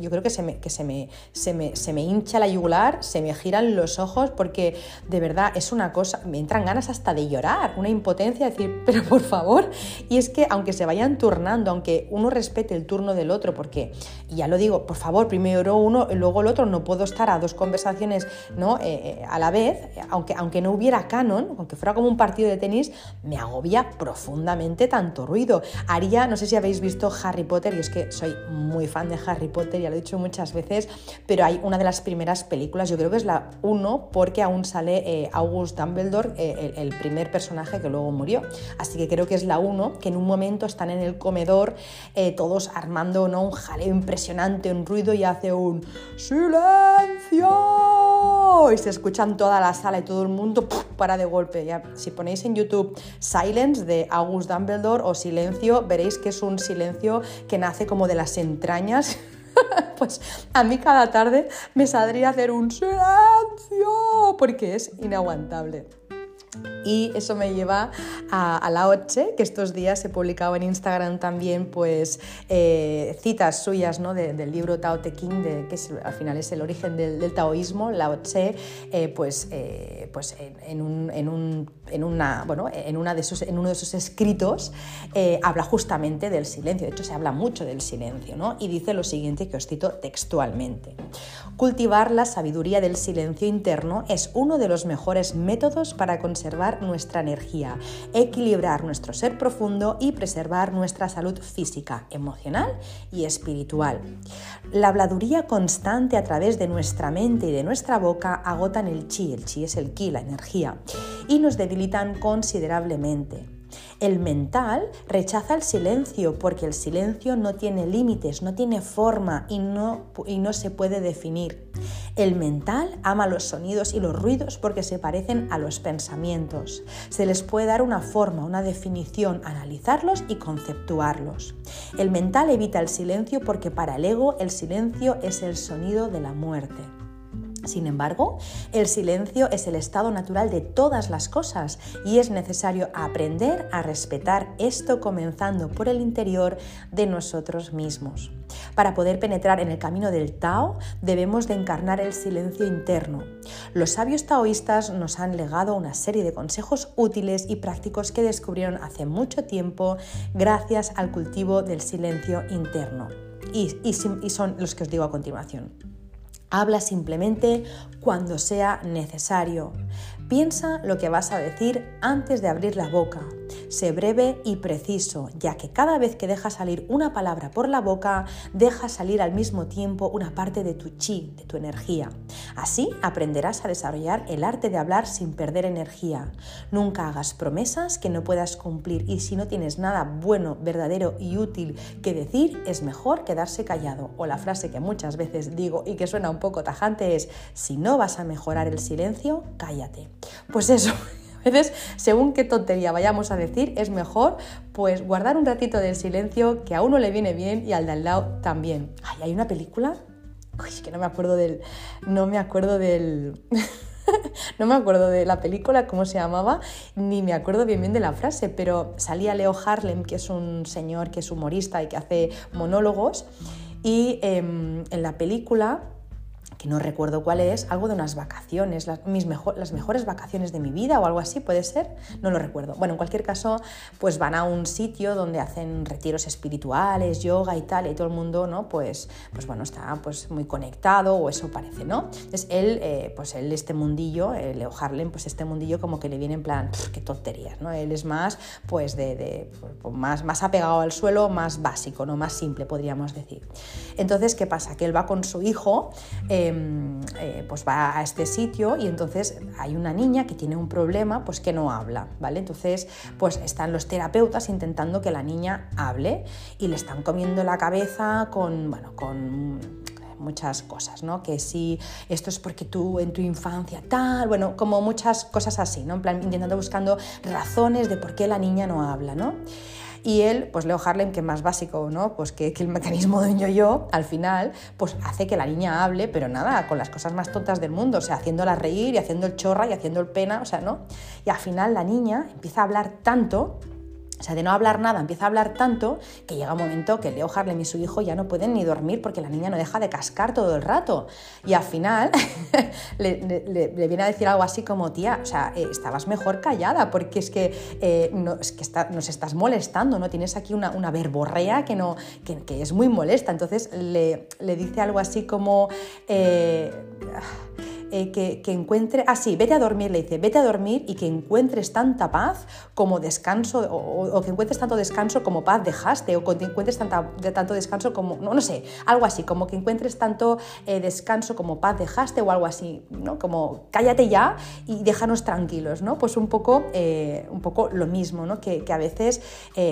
yo creo que, se me, que se, me, se, me, se, me, hincha la yugular, se me giran los ojos, porque de verdad es una cosa, me entran ganas hasta de llorar, una impotencia, decir, [laughs] pero por favor, y es que aunque se vayan turnando, aunque uno respete el turno del otro, porque ya lo digo, por favor, primero uno luego el otro, no puedo estar a dos conversaciones ¿no? Eh, eh, a la vez, aunque, aunque no hubiera canon, aunque fuera como un partido de tenis, me agobia profundamente tanto ruido no sé si habéis visto Harry Potter, y es que soy muy fan de Harry Potter, ya lo he dicho muchas veces, pero hay una de las primeras películas, yo creo que es la 1, porque aún sale eh, August Dumbledore, eh, el, primer personaje que luego murió. Así que creo que es la 1, que en un momento están en el comedor eh, todos armando ¿no? un jaleo impresionante, un ruido y hace un ¡Silencio! Y se escuchan toda la sala y todo el mundo para de golpe. Ya, si ponéis en YouTube Silence de August Dumbledore o Silencio, veréis que es un silencio que nace como de las entrañas [laughs] pues a mí cada tarde me saldría a hacer un silencio porque es inaguantable. Y eso me lleva a, la Oche, que estos días he publicado en Instagram también pues, eh, citas suyas ¿no? del libro Tao Te Ching, de, que al final es el origen del, taoísmo. La Oche, eh, pues, eh, pues en, un, en, un, en, una, bueno, en, una de sus, en uno de sus escritos habla justamente del silencio. De hecho, se habla mucho del silencio ¿no? y dice lo siguiente que os cito textualmente. Cultivar la sabiduría del silencio interno es uno de los mejores métodos para conservar nuestra energía, equilibrar nuestro ser profundo y preservar nuestra salud física, emocional y espiritual. La habladuría constante a través de nuestra mente y de nuestra boca agotan el chi, el chi es el ki, la energía, y nos debilitan considerablemente. El mental rechaza el silencio porque el silencio no tiene límites, no tiene forma y no, y no se puede definir. El mental ama los sonidos y los ruidos porque se parecen a los pensamientos. Se les puede dar una forma, una definición, analizarlos y conceptuarlos. El mental evita el silencio porque para el ego el silencio es el sonido de la muerte. Sin embargo, el silencio es el estado natural de todas las cosas y es necesario aprender a respetar esto comenzando por el interior de nosotros mismos. Para poder penetrar en el camino del Tao debemos de encarnar el silencio interno. Los sabios taoístas nos han legado una serie de consejos útiles y prácticos que descubrieron hace mucho tiempo gracias al cultivo del silencio interno. Y, y son los que os digo a continuación. Habla simplemente cuando sea necesario. Piensa lo que vas a decir antes de abrir la boca. Sé breve y preciso, ya que cada vez que dejas salir una palabra por la boca, dejas salir al mismo tiempo una parte de tu chi, de tu energía. Así aprenderás a desarrollar el arte de hablar sin perder energía. Nunca hagas promesas que no puedas cumplir y si no tienes nada bueno, verdadero y útil que decir, es mejor quedarse callado. O la frase que muchas veces digo y que suena un poco tajante es, si no vas a mejorar el silencio, cállate. Pues eso, [laughs] a veces, según qué tontería vayamos a decir, es mejor pues guardar un ratito del silencio que a uno le viene bien y al de al lado también. Ay, hay una película, Uy, que no me acuerdo del, no me acuerdo del, [laughs] no me acuerdo de la película, cómo se llamaba, ni me acuerdo bien bien de la frase, pero salía Leo Harlem, que es un señor que es humorista y que hace monólogos, y em, en la película que no recuerdo cuál es, algo de unas vacaciones, las, mis las mejores vacaciones de mi vida o algo así, puede ser, no lo recuerdo. Bueno, en cualquier caso, pues van a un sitio donde hacen retiros espirituales, yoga y tal, y todo el mundo, ¿no? Pues, pues bueno, está pues muy conectado o eso parece, ¿no? Entonces él, eh, pues él, este mundillo, eh, Leo Harlem, pues este mundillo como que le viene en plan, qué tonterías, ¿no? Él es más, pues de, de pues, más, más apegado al suelo, más básico, ¿no? Más simple, podríamos decir. Entonces, ¿qué pasa? Que él va con su hijo, eh, eh, pues va a este sitio y entonces hay una niña que tiene un problema pues que no habla, ¿vale? Entonces pues están los terapeutas intentando que la niña hable y le están comiendo la cabeza con, bueno, con muchas cosas, ¿no? Que si esto es porque tú en tu infancia tal, bueno, como muchas cosas así, ¿no? En plan, intentando buscando razones de por qué la niña no habla, ¿no? Y él, pues Leo Harlem, que más básico, ¿no? Pues que, el mecanismo de yo-yo, al final, pues hace que la niña hable, pero nada, con las cosas más tontas del mundo, o sea, haciéndola reír y haciendo el chorra y haciendo el pena, o sea, ¿no? Y al final la niña empieza a hablar tanto o sea, de no hablar nada, empieza a hablar tanto que llega un momento que Leo Harlem y su hijo ya no pueden ni dormir porque la niña no deja de cascar todo el rato. Y al final [laughs] le, viene a decir algo así como, tía, o sea, eh, estabas mejor callada porque es que, eh, es que nos estás molestando, ¿no? Tienes aquí una, verborrea que, no, que, es muy molesta. Entonces le, dice algo así como... Eh, eh, que, encuentre, ah vete a dormir, le dice, vete a dormir y que encuentres tanta paz como descanso, o, que encuentres tanto descanso como paz dejaste, o que encuentres tanta, tanto descanso como, no, no sé, algo así, como que encuentres tanto eh, descanso como paz dejaste o algo así, ¿no? Como cállate ya y déjanos tranquilos, ¿no? Pues un poco, eh, un poco lo mismo, ¿no? Que, a veces,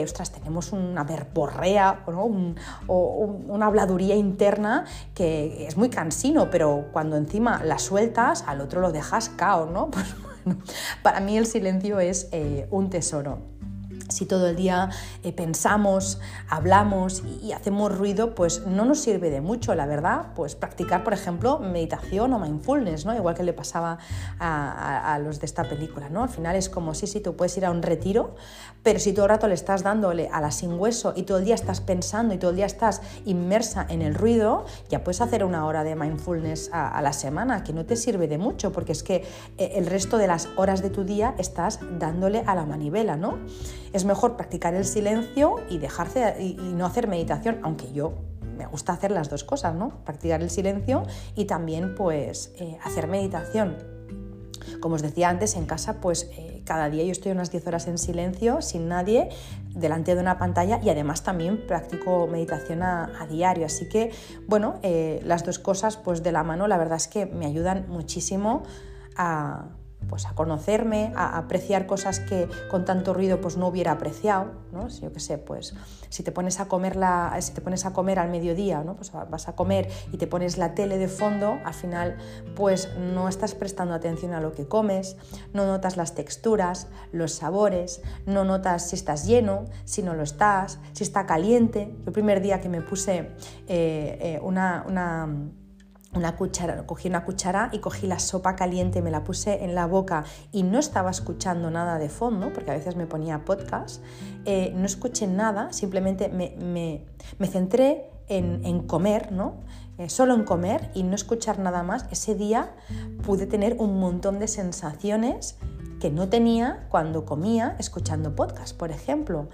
ostras, tenemos una verborrea o una habladuría interna que es muy cansino, pero cuando encima la suelta al otro lo dejas cao, ¿no? [laughs] Pues bueno, para mí el silencio es eh, un tesoro. si todo el día eh, pensamos, hablamos y, hacemos ruido, pues no nos sirve de mucho, la verdad. Pues practicar, por ejemplo, meditación o mindfulness, ¿no? Igual que le pasaba a, los de esta película, ¿no? Al final es como, sí, sí, tú puedes ir a un retiro, pero si todo el rato le estás dándole a la sin hueso y todo el día estás pensando y todo el día estás inmersa en el ruido, ya puedes hacer una hora de mindfulness a, la semana, que no te sirve de mucho, porque es que eh, el resto de las horas de tu día estás dándole a la manivela, ¿no? es mejor practicar el silencio y dejarse y, no hacer meditación, aunque yo me gusta hacer las dos cosas, ¿no? Practicar el silencio y también pues eh, hacer meditación. Como os decía antes, en casa pues eh, cada día yo estoy unas 10 horas en silencio, sin nadie, delante de una pantalla y además también practico meditación a, diario. Así que, bueno, eh, las dos cosas pues de la mano la verdad es que me ayudan muchísimo a, pues a conocerme, a apreciar cosas que con tanto ruido pues no hubiera apreciado, ¿no? Yo qué sé, pues si te pones a comer la, si te pones a comer al mediodía, ¿no? Pues vas a comer y te pones la tele de fondo, al final pues no estás prestando atención a lo que comes, no notas las texturas, los sabores, no notas si estás lleno, si no lo estás, si está caliente. El primer día que me puse eh, eh, una una cuchara, cogí una cuchara y cogí la sopa caliente, me la puse en la boca y no estaba escuchando nada de fondo, porque a veces me ponía podcast, eh, no escuché nada, simplemente me, centré en, comer, ¿no? Eh, solo en comer y no escuchar nada más. Ese día pude tener un montón de sensaciones que no tenía cuando comía escuchando podcast, por ejemplo.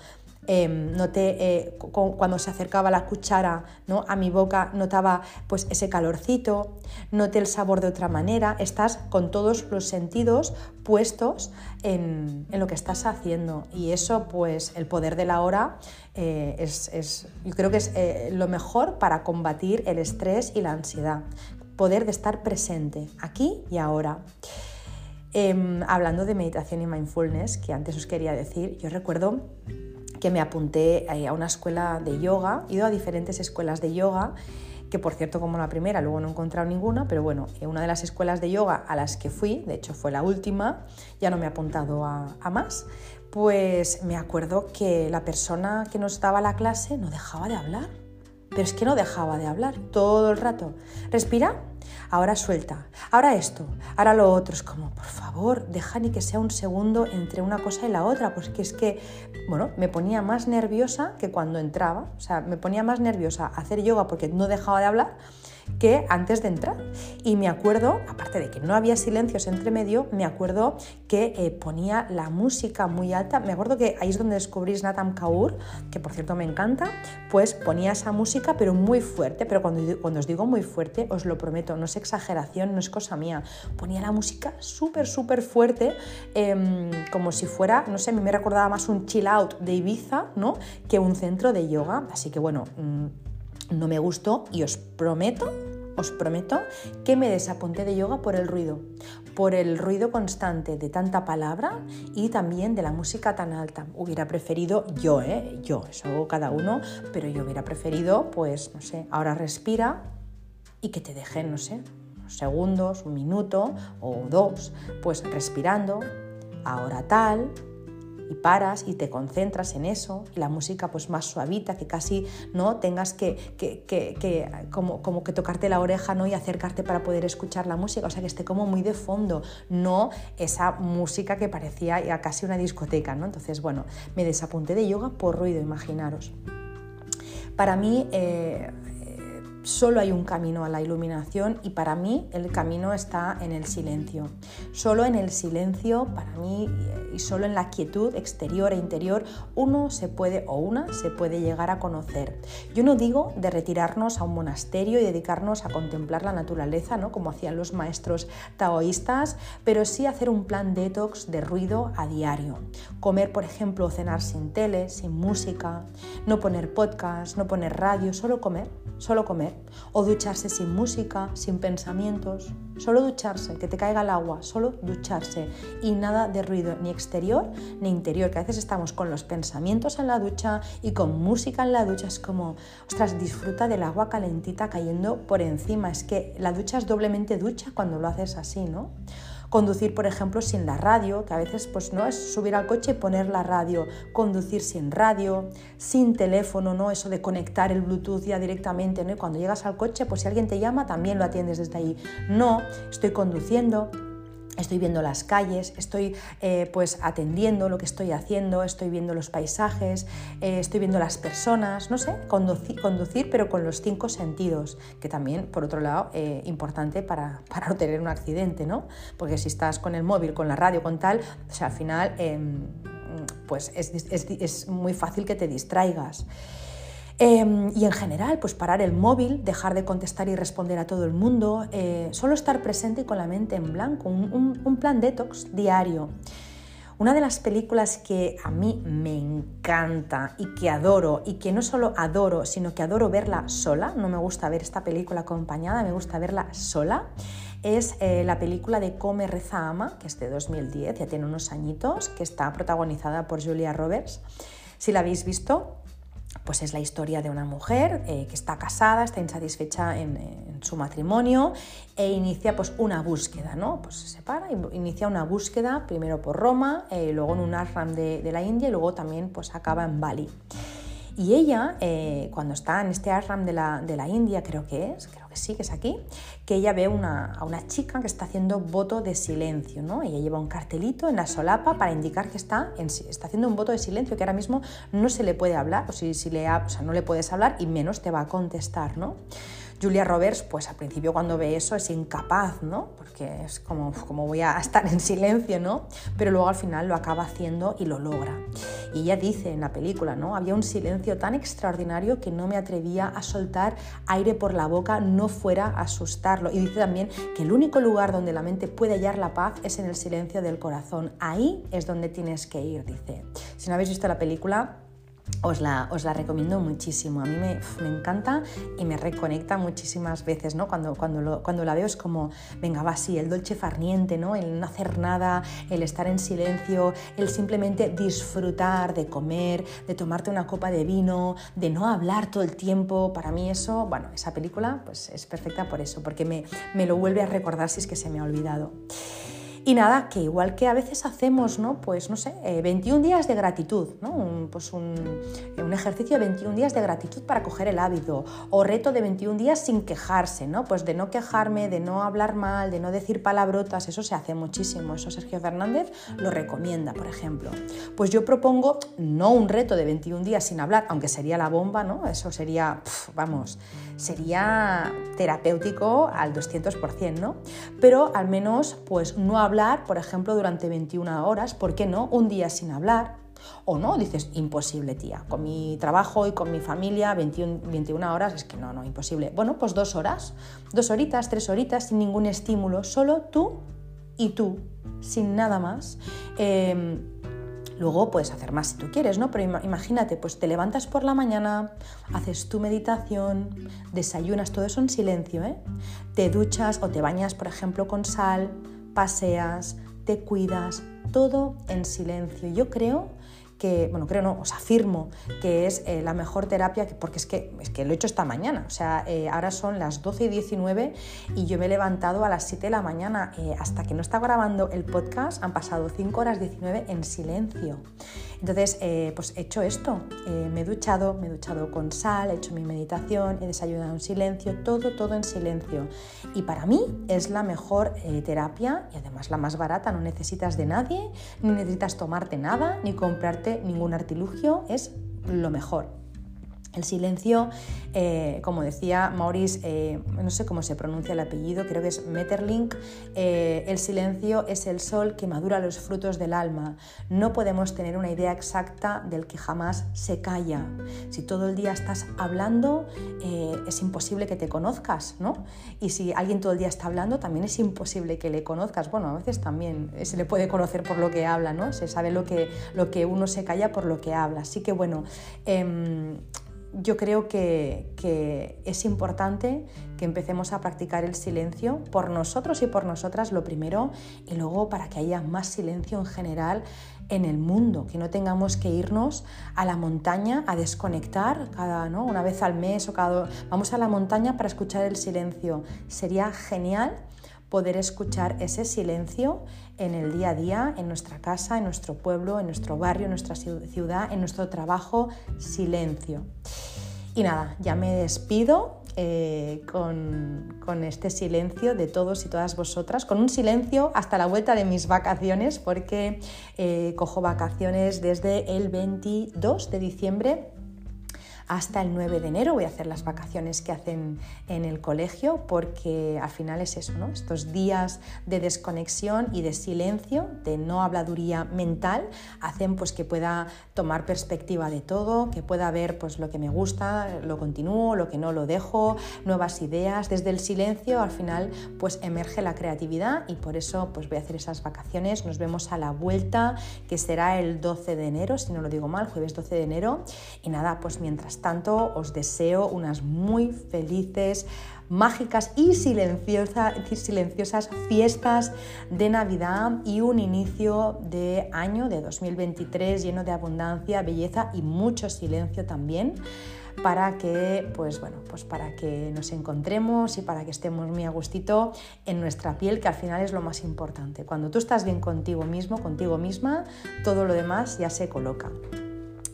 Em, noté eh, cuando se acercaba la cuchara ¿no? a mi boca, notaba pues ese calorcito, noté el sabor de otra manera, estás con todos los sentidos puestos en, lo que estás haciendo y eso pues el poder de la hora eh, es, yo creo que es eh, lo mejor para combatir el estrés y la ansiedad, poder de estar presente aquí y ahora. Em, hablando de meditación y mindfulness, que antes os quería decir, yo recuerdo que me apunté eh, a una escuela de yoga, he ido a diferentes escuelas de yoga, que por cierto como la primera luego no he encontrado ninguna, pero bueno, eh, una de las escuelas de yoga a las que fui, de hecho fue la última, ya no me he apuntado a, a más, pues me acuerdo que la persona que nos daba la clase no dejaba de hablar, pero es que no dejaba de hablar todo el rato. Respira ahora suelta, ahora esto, ahora lo otro. Es como, por favor, deja ni que sea un segundo entre una cosa y la otra, porque es que, bueno, me ponía más nerviosa que cuando entraba, o sea, me ponía más nerviosa hacer yoga porque no dejaba de hablar que antes de entrar. Y me acuerdo, aparte de que no había silencios entre medio, me acuerdo que eh, ponía la música muy alta. Me acuerdo que ahí es donde descubrí Natam Kaur, que por cierto me encanta, pues ponía esa música pero muy fuerte, pero cuando, cuando os digo muy fuerte, os lo prometo, no es exageración, no es cosa mía. Ponía la música súper, súper fuerte, em, como si fuera, no sé, a mí me recordaba más un chill out de Ibiza, ¿no? Que un centro de yoga. Así que bueno... Mm, no me gustó y os prometo, os prometo que me desapunté de yoga por el ruido, por el ruido constante de tanta palabra y también de la música tan alta. Hubiera preferido yo, ¿eh? Yo, eso cada uno, pero yo hubiera preferido, pues, no sé, ahora respira y que te dejen, no sé, unos segundos, un minuto o dos, pues respirando, ahora tal, y paras y te concentras en eso y la música pues más suavita, que casi no tengas que, que, como, como, que tocarte la oreja ¿no? y acercarte para poder escuchar la música, o sea que esté como muy de fondo, no esa música que parecía casi una discoteca, ¿no? Entonces, bueno, me desapunté de yoga por ruido, imaginaros. Para mí, eh, solo hay un camino a la iluminación y para mí el camino está en el silencio. Solo en el silencio, para mí, y solo en la quietud exterior e interior, uno se puede o una se puede llegar a conocer. Yo no digo de retirarnos a un monasterio y dedicarnos a contemplar la naturaleza, ¿no? como hacían los maestros taoístas, pero sí hacer un plan detox de ruido a diario. Comer, por ejemplo, cenar sin tele, sin música, no poner podcast, no poner radio, solo comer, solo comer o ducharse sin música, sin pensamientos, solo ducharse, que te caiga el agua, solo ducharse. Y nada de ruido ni exterior ni interior, que a veces estamos con los pensamientos en la ducha y con música en la ducha, es como, ostras, disfruta del agua calentita cayendo por encima, es que la ducha es doblemente ducha cuando lo haces así, ¿no? Conducir, por ejemplo, sin la radio, que a veces pues, ¿no? es subir al coche y poner la radio. Conducir sin radio, sin teléfono, ¿no? eso de conectar el Bluetooth ya directamente. ¿no? Y cuando llegas al coche, pues si alguien te llama, también lo atiendes desde ahí. No, estoy conduciendo, Estoy viendo las calles, estoy eh, pues atendiendo lo que estoy haciendo, estoy viendo los paisajes, eh, estoy viendo las personas, no sé, conducir, conducir, pero con los cinco sentidos, que también, por otro lado, eh, importante para, [laughs] para, no tener un accidente, ¿no? Porque si estás con el móvil, con la radio, con tal, o sea, al final, em, pues es, es, es muy fácil que te distraigas. Em, y en general, pues parar el móvil, dejar de contestar y responder a todo el mundo, eh, solo estar presente y con la mente en blanco, un, un plan detox diario. Una de las películas que a mí me encanta y que adoro, y que no solo adoro, sino que adoro verla sola, no me gusta ver esta película acompañada, me gusta verla sola, es eh, la película de Come, Reza, Ama, que es de 2010, ya tiene unos añitos, que está protagonizada por Julia Roberts. Si la habéis visto, pues es la historia de una mujer eh, que está casada, está insatisfecha en, su matrimonio e inicia pues una búsqueda, ¿no? Pues se separa inicia una búsqueda primero por Roma, eh, luego en un ashram de, de, la India y luego también pues acaba en Bali. Y ella, eh, cuando está en este ashram de la, de la, India, creo que es, creo que sí, que es aquí, que ella ve una, a una chica que está haciendo voto de silencio, ¿no? Ella lleva un cartelito en la solapa para indicar que está, está haciendo un voto de silencio, que ahora mismo no se le puede hablar, o, si, si le, o sea, no le puedes hablar y menos te va a contestar, ¿no? Julia Roberts, pues al principio cuando ve eso es incapaz, ¿no? Porque es como, como voy a [laughs] estar en silencio, ¿no? Pero luego al final lo acaba haciendo y lo logra. Y ella dice en la película, ¿no? Había un silencio tan extraordinario que no me atrevía a soltar aire por la boca, no fuera a asustarlo. Y dice también que el único lugar donde la mente puede hallar la paz es en el silencio del corazón. Ahí es donde tienes que ir, dice. Si no habéis visto la película, os la, os la, recomiendo muchísimo. A mí me, me, encanta y me reconecta muchísimas veces, ¿no? Cuando, cuando, cuando la veo es como, venga, va así, el dolce farniente, ¿no? El no hacer nada, el estar en silencio, el simplemente disfrutar de comer, de tomarte una copa de vino, de no hablar todo el tiempo. Para mí eso, bueno, esa película pues es perfecta por eso, porque me, me lo vuelve a recordar si es que se me ha olvidado. Y nada, que igual que a veces hacemos, ¿no? Pues no sé, 21 eh, días de gratitud, ¿no? Un, pues un, un, ejercicio de 21 días de gratitud para coger el hábito, o reto de 21 días sin quejarse, ¿no? Pues de no quejarme, de no hablar mal, de no decir palabrotas, eso se hace muchísimo. Eso Sergio Fernández lo recomienda, por ejemplo. Pues yo propongo no un reto de 21 días sin hablar, aunque sería la bomba, ¿no? Eso sería, vamos, sería terapéutico al 200%, ¿no? Pero al menos, pues no hablar por ejemplo, durante 21 horas, ¿por qué no? Un día sin hablar. O no, dices, imposible, tía. Con mi trabajo y con mi familia, 21, 21 horas, es que no, no, imposible. Bueno, pues dos horas, dos horitas, tres horitas, sin ningún estímulo, solo tú y tú, sin nada más. Eh, Luego puedes hacer más si tú quieres, ¿no? Pero imagínate, pues te levantas por la mañana, haces tu meditación, desayunas, todo eso en silencio, ¿eh? Te duchas o te bañas, por ejemplo, con sal, paseas, te cuidas, todo en silencio. Yo creo que, bueno, creo no, os afirmo que es eh, la mejor terapia, porque es que, es que lo he hecho esta mañana, o sea, eh, ahora son las 12 y 19 y yo me he levantado a las 7 de la mañana, eh, hasta que no está grabando el podcast han pasado 5 horas 19 en silencio. Entonces, pues he hecho esto, me he duchado, me he duchado con sal, he hecho mi meditación, he desayunado en silencio, todo, todo en silencio. Y para mí es la mejor terapia y además la más barata, no necesitas de nadie, ni necesitas tomarte nada, ni comprarte ningún artilugio, es lo mejor. El silencio, eh, como decía Maurice, eh, no sé cómo se pronuncia el apellido, creo que es Metterlink, eh, el silencio es el sol que madura los frutos del alma. No podemos tener una idea exacta del que jamás se calla. Si todo el día estás hablando, es imposible que te conozcas, ¿no? Y si alguien todo el día está hablando, también es imposible que le conozcas. Bueno, a veces también se le puede conocer por lo que habla, ¿no? Se sabe lo que, lo que uno se calla por lo que habla. Así que bueno, em, yo creo que, es importante que empecemos a practicar el silencio por nosotros y por nosotras lo primero y luego para que haya más silencio en general en el mundo, que no tengamos que irnos a la montaña a desconectar cada, ¿no? una vez al mes o cada... Vamos a la montaña para escuchar el silencio. Sería genial poder escuchar ese silencio en el día a día, en nuestra casa, en nuestro pueblo, en nuestro barrio, en nuestra ciudad, en nuestro trabajo, silencio. Y nada, ya me despido eh, con, este silencio de todos y todas vosotras, con un silencio hasta la vuelta de mis vacaciones, porque eh, cojo vacaciones desde el 22 de diciembre hasta el 9 de enero. Voy a hacer las vacaciones que hacen en el colegio porque al final es eso, ¿no? Estos días de desconexión y de silencio, de no habladuría mental, hacen pues que pueda tomar perspectiva de todo, que pueda ver pues lo que me gusta, lo continúo, lo que no lo dejo, nuevas ideas. Desde el silencio al final pues emerge la creatividad y por eso pues voy a hacer esas vacaciones. Nos vemos a la vuelta que será el 12 de enero, si no lo digo mal, jueves 12 de enero. Y nada, pues mientras tanto, os deseo unas muy felices, mágicas y silenciosas fiestas de Navidad y un inicio de año de 2023 lleno de abundancia, belleza y mucho silencio también para que, pues bueno, pues para que nos encontremos y para que estemos muy a gustito en nuestra piel, que al final es lo más importante. Cuando tú estás bien contigo mismo, contigo misma, todo lo demás ya se coloca.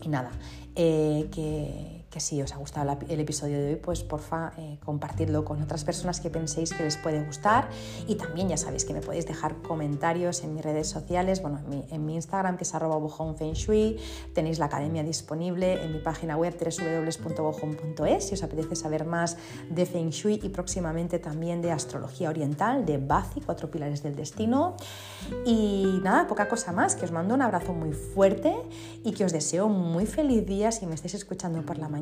Y nada, eh, que que si os ha gustado el episodio de hoy, pues porfa eh, compartidlo con otras personas que penséis que les puede gustar. Y también ya sabéis que me podéis dejar comentarios en mis redes sociales, bueno, en mi, Instagram que es arroba tenéis la academia disponible en mi página web www.bojon.es si os apetece saber más de Feng Shui y próximamente también de astrología oriental, de Bazi, cuatro pilares del destino. Y nada, poca cosa más, que os mando un abrazo muy fuerte y que os deseo muy feliz día si me estáis escuchando por la mañana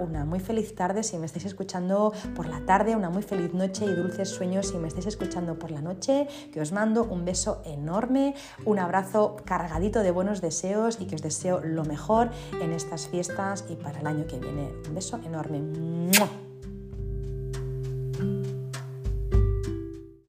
una muy feliz tarde si me estáis escuchando por la tarde, una muy feliz noche y dulces sueños si me estáis escuchando por la noche, que os mando un beso enorme, un abrazo cargadito de buenos deseos y que os deseo lo mejor en estas fiestas y para el año que viene. Un beso enorme.